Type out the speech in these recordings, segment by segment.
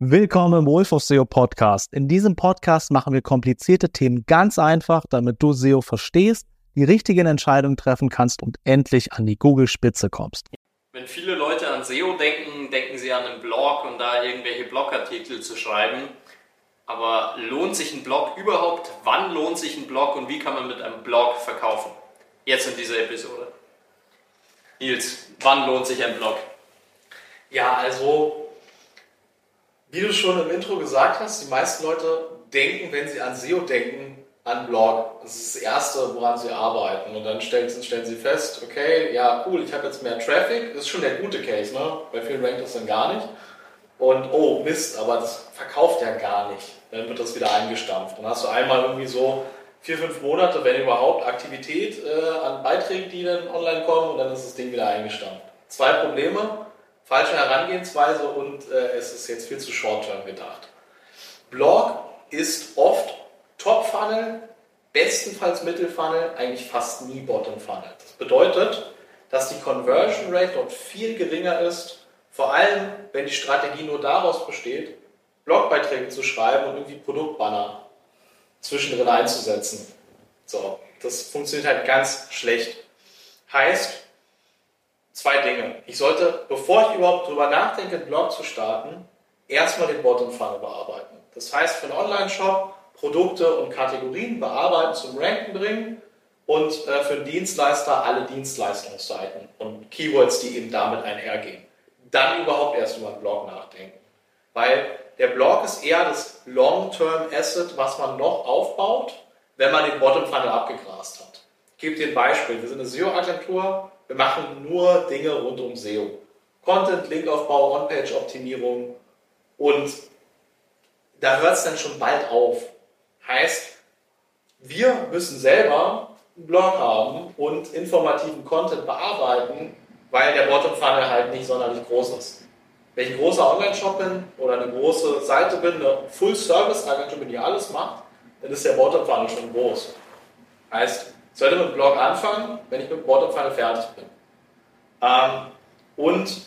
Willkommen im Wolf of SEO Podcast. In diesem Podcast machen wir komplizierte Themen ganz einfach, damit du SEO verstehst, die richtigen Entscheidungen treffen kannst und endlich an die Google-Spitze kommst. Wenn viele Leute an SEO denken, denken sie an einen Blog und da irgendwelche Blogartikel zu schreiben. Aber lohnt sich ein Blog überhaupt? Wann lohnt sich ein Blog und wie kann man mit einem Blog verkaufen? Jetzt in dieser Episode. Nils, wann lohnt sich ein Blog? Ja, also wie du schon im Intro gesagt hast, die meisten Leute denken, wenn sie an SEO denken, an Blog. Das ist das Erste, woran sie arbeiten. Und dann stellen, stellen sie fest, okay, ja, cool, ich habe jetzt mehr Traffic. Das ist schon der gute Case, ne? Bei vielen rankt das dann gar nicht. Und oh, Mist, aber das verkauft ja gar nicht. Dann wird das wieder eingestampft. Dann hast du einmal irgendwie so vier, fünf Monate, wenn überhaupt, Aktivität äh, an Beiträgen, die dann online kommen und dann ist das Ding wieder eingestampft. Zwei Probleme falsche Herangehensweise und äh, es ist jetzt viel zu short-term gedacht. Blog ist oft Top-Funnel, bestenfalls Mittelfunnel, eigentlich fast nie Bottom-Funnel. Das bedeutet, dass die Conversion Rate dort viel geringer ist, vor allem wenn die Strategie nur daraus besteht, Blogbeiträge zu schreiben und irgendwie Produktbanner zwischendrin einzusetzen. So, das funktioniert halt ganz schlecht. Heißt, zwei Dinge. Ich sollte, bevor ich überhaupt darüber nachdenke, einen Blog zu starten, erstmal den Bottom Funnel bearbeiten. Das heißt, für einen Online-Shop Produkte und Kategorien bearbeiten, zum Ranken bringen und äh, für einen Dienstleister alle Dienstleistungsseiten und Keywords, die eben damit einhergehen. Dann überhaupt erst über einen Blog nachdenken. Weil der Blog ist eher das Long-Term Asset, was man noch aufbaut, wenn man den Bottom Funnel abgegrast hat. Ich gebe dir ein Beispiel. Wir sind eine SEO-Agentur, wir machen nur Dinge rund um SEO. Content, Linkaufbau, On-Page-Optimierung und da hört es dann schon bald auf. Heißt, wir müssen selber einen Blog haben und informativen Content bearbeiten, weil der Bottom Funnel halt nicht sonderlich groß ist. Wenn ich ein großer Online-Shop bin oder eine große Seite bin, eine Full-Service-Agentur bin, die alles macht, dann ist der Bottom Funnel schon groß. Heißt, sollte mit dem Blog anfangen, wenn ich mit dem Bottom Funnel fertig bin. Ähm, und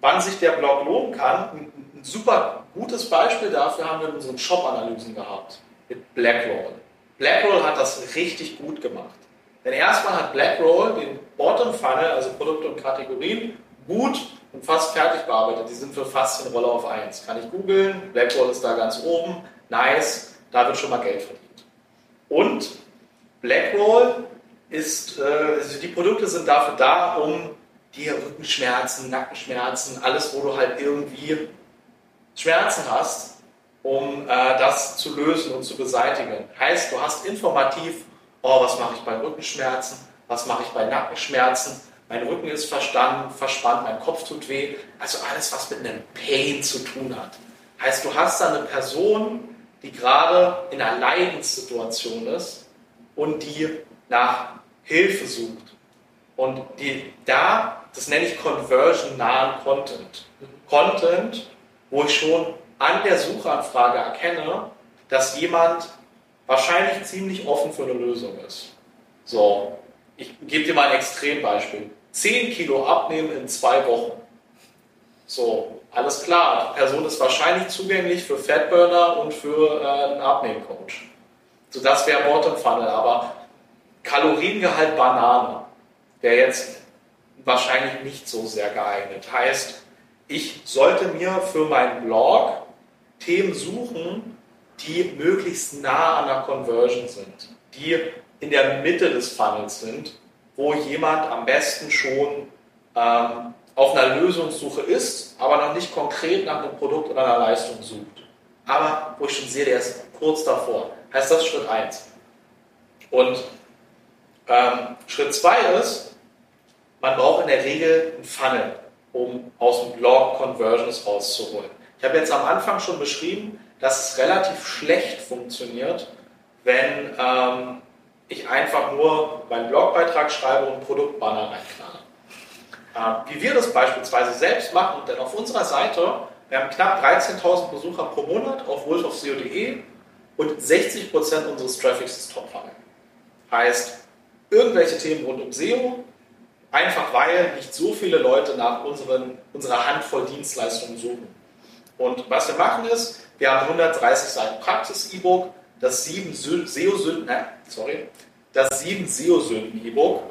wann sich der Blog lohnen kann, ein, ein super gutes Beispiel dafür haben wir in unseren Shop-Analysen gehabt mit Blackroll. Blackroll hat das richtig gut gemacht. Denn erstmal hat Blackroll den Bottom Funnel, also Produkte und Kategorien, gut und fast fertig bearbeitet. Die sind für fast den Roller auf 1. Kann ich googeln, Blackroll ist da ganz oben, nice, da wird schon mal Geld verdient. Und Blackroll ist, äh, also die Produkte sind dafür da, um dir Rückenschmerzen, Nackenschmerzen, alles, wo du halt irgendwie Schmerzen hast, um äh, das zu lösen und zu beseitigen. Heißt, du hast informativ, oh, was mache ich bei Rückenschmerzen, was mache ich bei Nackenschmerzen, mein Rücken ist verstanden, verspannt, mein Kopf tut weh, also alles, was mit einem Pain zu tun hat. Heißt, du hast da eine Person, die gerade in einer Leidenssituation ist und die nach Hilfe sucht. Und die da, das nenne ich conversion-nahen Content. Content, wo ich schon an der Suchanfrage erkenne, dass jemand wahrscheinlich ziemlich offen für eine Lösung ist. So, ich gebe dir mal ein Extrembeispiel. 10 Kilo abnehmen in zwei Wochen. So, alles klar. Die Person ist wahrscheinlich zugänglich für Fatburner und für äh, einen Abnehmcoach. So, das wäre Bottom Funnel, aber Kaloriengehalt Banane wäre jetzt wahrscheinlich nicht so sehr geeignet. Heißt, ich sollte mir für meinen Blog Themen suchen, die möglichst nah an der Conversion sind, die in der Mitte des Funnels sind, wo jemand am besten schon ähm, auf einer Lösungssuche ist, aber noch nicht konkret nach einem Produkt oder einer Leistung sucht. Aber wo ich schon sehe, der ist kurz davor heißt das Schritt 1. Und ähm, Schritt 2 ist, man braucht in der Regel einen Funnel, um aus dem Blog Conversions rauszuholen. Ich habe jetzt am Anfang schon beschrieben, dass es relativ schlecht funktioniert, wenn ähm, ich einfach nur meinen Blogbeitrag schreibe und Produktbanner reinknalle. Äh, wie wir das beispielsweise selbst machen, denn auf unserer Seite, wir haben knapp 13.000 Besucher pro Monat auf wolfofseo.de und 60% unseres Traffics ist Top-Funnel. Heißt, irgendwelche Themen rund um SEO, einfach weil nicht so viele Leute nach unseren, unserer Handvoll Dienstleistungen suchen. Und was wir machen ist, wir haben 130 Seiten Praxis-E-Book, das 7 SEO-Sünden, sorry, das 7 SEO-Sünden-E-Book,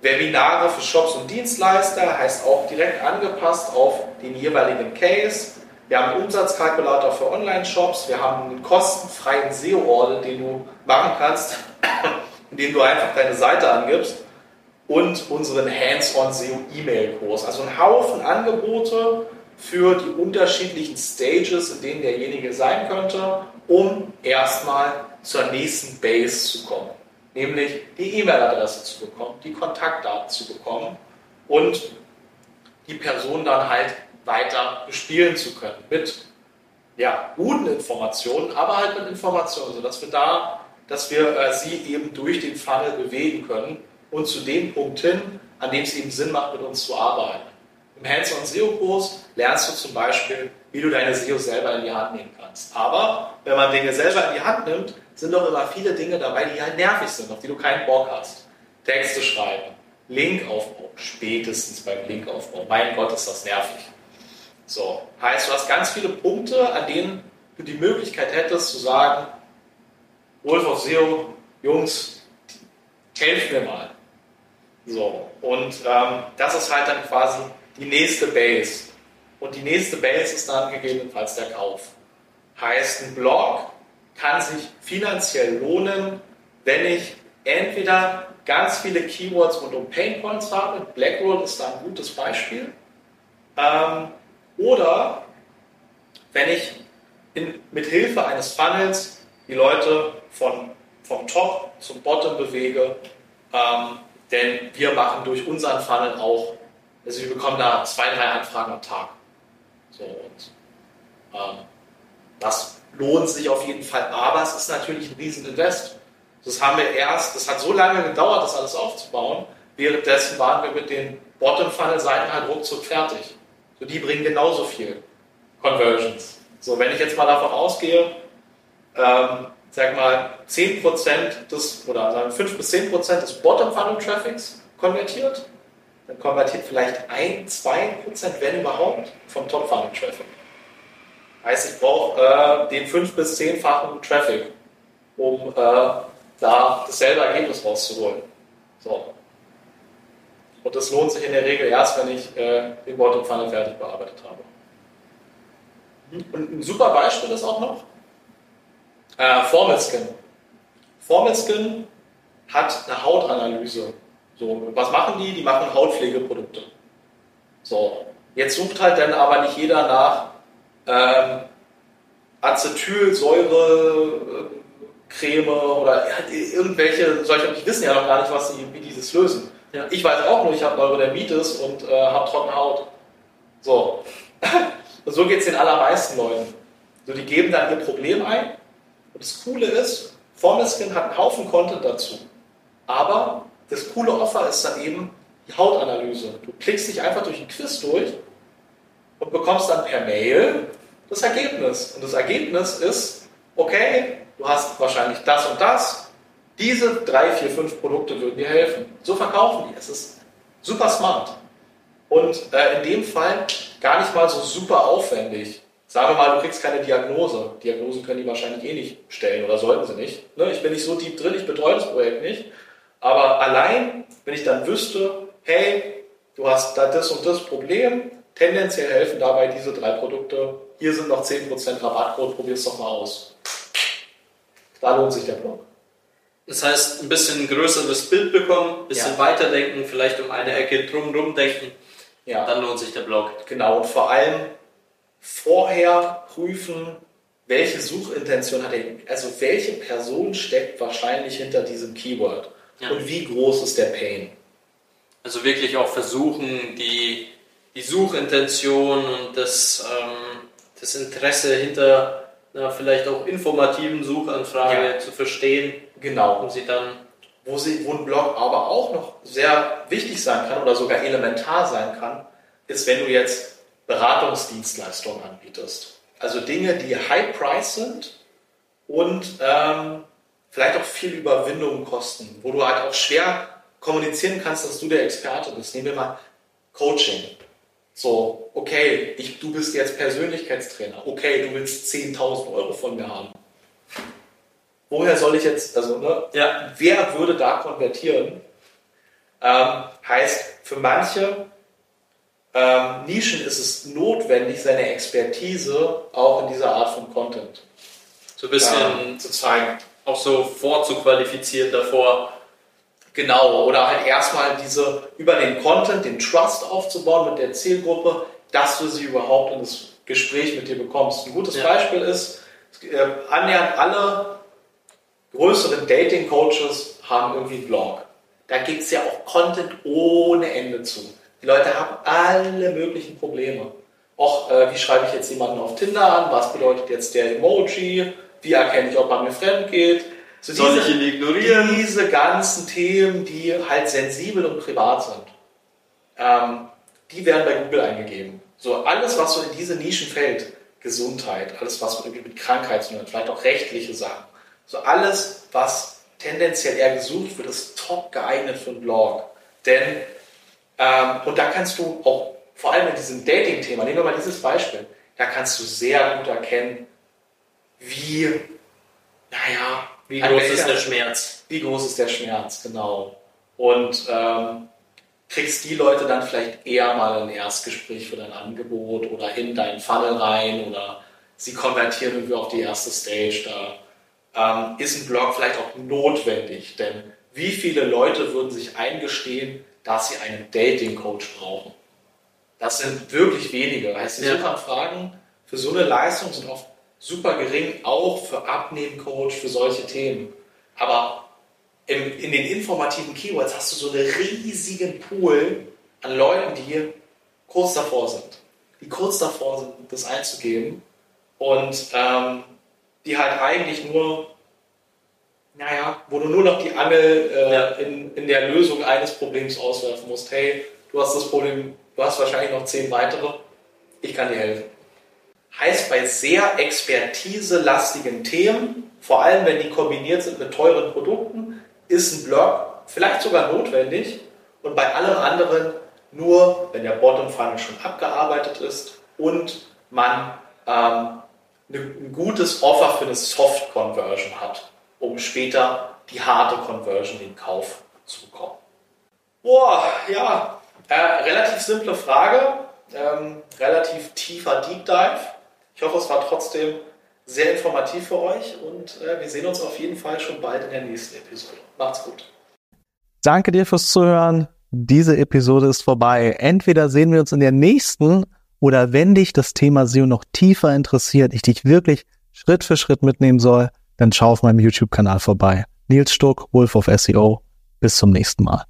Webinare für Shops und Dienstleister, heißt auch direkt angepasst auf den jeweiligen Case. Wir haben einen Umsatzkalkulator für Online-Shops, wir haben einen kostenfreien SEO-Audit, den du machen kannst, indem du einfach deine Seite angibst und unseren Hands-on SEO E-Mail-Kurs. Also ein Haufen Angebote für die unterschiedlichen Stages, in denen derjenige sein könnte, um erstmal zur nächsten Base zu kommen. Nämlich die E-Mail-Adresse zu bekommen, die Kontaktdaten zu bekommen und die Person dann halt weiter bespielen zu können mit ja, guten Informationen, aber halt mit Informationen, sodass wir da, dass wir äh, sie eben durch den Funnel bewegen können und zu dem Punkt hin, an dem es eben Sinn macht, mit uns zu arbeiten. Im Hands-on SEO-Kurs lernst du zum Beispiel, wie du deine SEO selber in die Hand nehmen kannst. Aber wenn man Dinge selber in die Hand nimmt, sind doch immer viele Dinge dabei, die halt nervig sind, auf die du keinen Bock hast. Texte schreiben, Linkaufbau, spätestens beim Linkaufbau. Mein Gott, ist das nervig. So, heißt, du hast ganz viele Punkte, an denen du die Möglichkeit hättest zu sagen, Wolf of SEO, Jungs, helft mir mal. So, und ähm, das ist halt dann quasi die nächste Base. Und die nächste Base ist dann gegebenenfalls der Kauf. Heißt, ein Blog kann sich finanziell lohnen, wenn ich entweder ganz viele Keywords rund um Painpoints habe, Blackroll ist da ein gutes Beispiel, ähm, oder wenn ich in, mit Hilfe eines Funnels die Leute von, vom Top zum Bottom bewege, ähm, denn wir machen durch unseren Funnel auch, also wir bekommen da zwei, drei Anfragen am Tag. So, und ähm, das lohnt sich auf jeden Fall, aber es ist natürlich ein Rieseninvest. Das haben wir erst, das hat so lange gedauert, das alles aufzubauen. Währenddessen waren wir mit den Bottom-Funnel-Seiten halt ruckzuck fertig. So, die bringen genauso viel Conversions. So, wenn ich jetzt mal davon ausgehe, ähm, sag mal, 10% des, oder sagen 5 bis 10% des Bottom-Funnel-Traffics konvertiert, dann konvertiert vielleicht 1, 2%, wenn überhaupt, vom Top-Funnel-Traffic. Heißt, ich brauche äh, den 5 bis 10-fachen Traffic, um äh, da dasselbe Ergebnis rauszuholen. So. Und das lohnt sich in der Regel erst, wenn ich äh, den Bottom-Funnel fertig bearbeitet habe. Und ein super Beispiel ist auch noch, äh, Formel Skin. Formel Skin hat eine Hautanalyse. So, was machen die? Die machen Hautpflegeprodukte. So, jetzt sucht halt dann aber nicht jeder nach ähm, Acetylsäure, Creme oder irgendwelche solche, die wissen ja noch gar nicht, was sie, wie dieses lösen. Ja. Ich weiß auch nur, ich habe Neurodermitis und äh, habe trockene Haut. So. und so geht es den allermeisten Leuten. So, die geben dann ihr Problem ein und das Coole ist, Formelskin hat einen Haufen Content dazu. Aber das coole Offer ist dann eben die Hautanalyse. Du klickst dich einfach durch ein Quiz durch und bekommst dann per Mail das Ergebnis. Und das Ergebnis ist, okay, du hast wahrscheinlich das und das. Diese drei, vier, fünf Produkte würden dir helfen. So verkaufen die. Es ist super smart. Und äh, in dem Fall gar nicht mal so super aufwendig. Sagen wir mal, du kriegst keine Diagnose. Diagnosen können die wahrscheinlich eh nicht stellen oder sollten sie nicht. Ne? Ich bin nicht so tief drin, ich betreue das Projekt nicht. Aber allein, wenn ich dann wüsste, hey, du hast da das und das Problem, tendenziell helfen dabei diese drei Produkte. Hier sind noch 10% Rabattcode, probier es doch mal aus. Da lohnt sich der Blog. Das heißt, ein bisschen größeres Bild bekommen, ein bisschen ja. weiterdenken, vielleicht um eine Ecke drumherum denken. Ja. Dann lohnt sich der Blog. Genau, und vor allem vorher prüfen, welche Suchintention hat er, also welche Person steckt wahrscheinlich hinter diesem Keyword ja. und wie groß ist der Pain. Also wirklich auch versuchen, die, die Suchintention und das, ähm, das Interesse hinter einer vielleicht auch informativen Suchanfrage ja. zu verstehen. Genau. Um sie dann wo, sie, wo ein Blog aber auch noch sehr wichtig sein kann oder sogar elementar sein kann, ist, wenn du jetzt Beratungsdienstleistungen anbietest. Also Dinge, die high price sind und ähm, vielleicht auch viel Überwindung kosten, wo du halt auch schwer kommunizieren kannst, dass du der Experte bist. Nehmen wir mal Coaching. So, okay, ich, du bist jetzt Persönlichkeitstrainer. Okay, du willst 10.000 Euro von mir haben. Woher soll ich jetzt, also, ne, Ja. wer würde da konvertieren? Ähm, heißt, für manche ähm, Nischen ist es notwendig, seine Expertise auch in dieser Art von Content So ein bisschen ähm, zu zeigen. auch so vorzuqualifizieren davor. Genau, oder halt erstmal diese über den Content, den Trust aufzubauen mit der Zielgruppe, dass du sie überhaupt in das Gespräch mit dir bekommst. Ein gutes Ja. Beispiel ist, äh, annähernd alle größeren Dating-Coaches haben irgendwie einen Blog. Da gibt es ja auch Content ohne Ende zu. Die Leute haben alle möglichen Probleme. Auch, äh, wie schreibe ich jetzt jemanden auf Tinder an? Was bedeutet jetzt der Emoji? Wie erkenne ich, ob er mir fremd geht? So Soll diese- ich ihn ignorieren? diese ganzen Themen, die halt sensibel und privat sind, ähm, die werden bei Google eingegeben. So alles, was so in diese Nischen fällt, Gesundheit, alles, was irgendwie mit Krankheit zu tun hat, vielleicht auch rechtliche Sachen, so alles, was tendenziell eher gesucht wird, ist top geeignet für einen Blog. Denn, ähm, und da kannst du auch, vor allem in diesem Dating-Thema, nehmen wir mal dieses Beispiel, da kannst du sehr gut erkennen, wie, naja, Wie groß welcher- ist der Schmerz? wie groß ist der Schmerz, genau. Und ähm, kriegst die Leute dann vielleicht eher mal ein Erstgespräch für dein Angebot oder in deinen Funnel rein oder sie konvertieren irgendwie auf die erste Stage. Da ähm, ist ein Blog vielleicht auch notwendig, denn wie viele Leute würden sich eingestehen, dass sie einen Dating-Coach brauchen? Das sind wirklich wenige. Heißt, die Ja. Suchanfragen für so eine Leistung sind oft super gering, auch für Abnehmen-Coach, für solche Themen. Aber im, in den informativen Keywords hast du so einen riesigen Pool an Leuten, die kurz davor sind. Die kurz davor sind, das einzugeben und ähm, die halt eigentlich nur, naja, wo du nur noch die Angel äh, Ja. in, in der Lösung eines Problems auswerfen musst. Hey, du hast das Problem, du hast wahrscheinlich noch zehn weitere, ich kann dir helfen. Heißt bei sehr expertiselastigen Themen, vor allem wenn die kombiniert sind mit teuren Produkten, ist ein Blog vielleicht sogar notwendig und bei allem anderen nur, wenn der Bottom Funnel schon abgearbeitet ist und man ähm, ne- ein gutes Offer für eine Soft Conversion hat, um später die harte Conversion in Kauf zu bekommen. Boah, ja, äh, relativ simple Frage, ähm, relativ tiefer Deep Dive. Ich hoffe, es war trotzdem sehr informativ für euch und äh, wir sehen uns auf jeden Fall schon bald in der nächsten Episode. Macht's gut. Danke dir fürs Zuhören. Diese Episode ist vorbei. Entweder sehen wir uns in der nächsten oder wenn dich das Thema SEO noch tiefer interessiert, ich dich wirklich Schritt für Schritt mitnehmen soll, dann schau auf meinem YouTube-Kanal vorbei. Nils Stuck, Wolf of SEO. Bis zum nächsten Mal.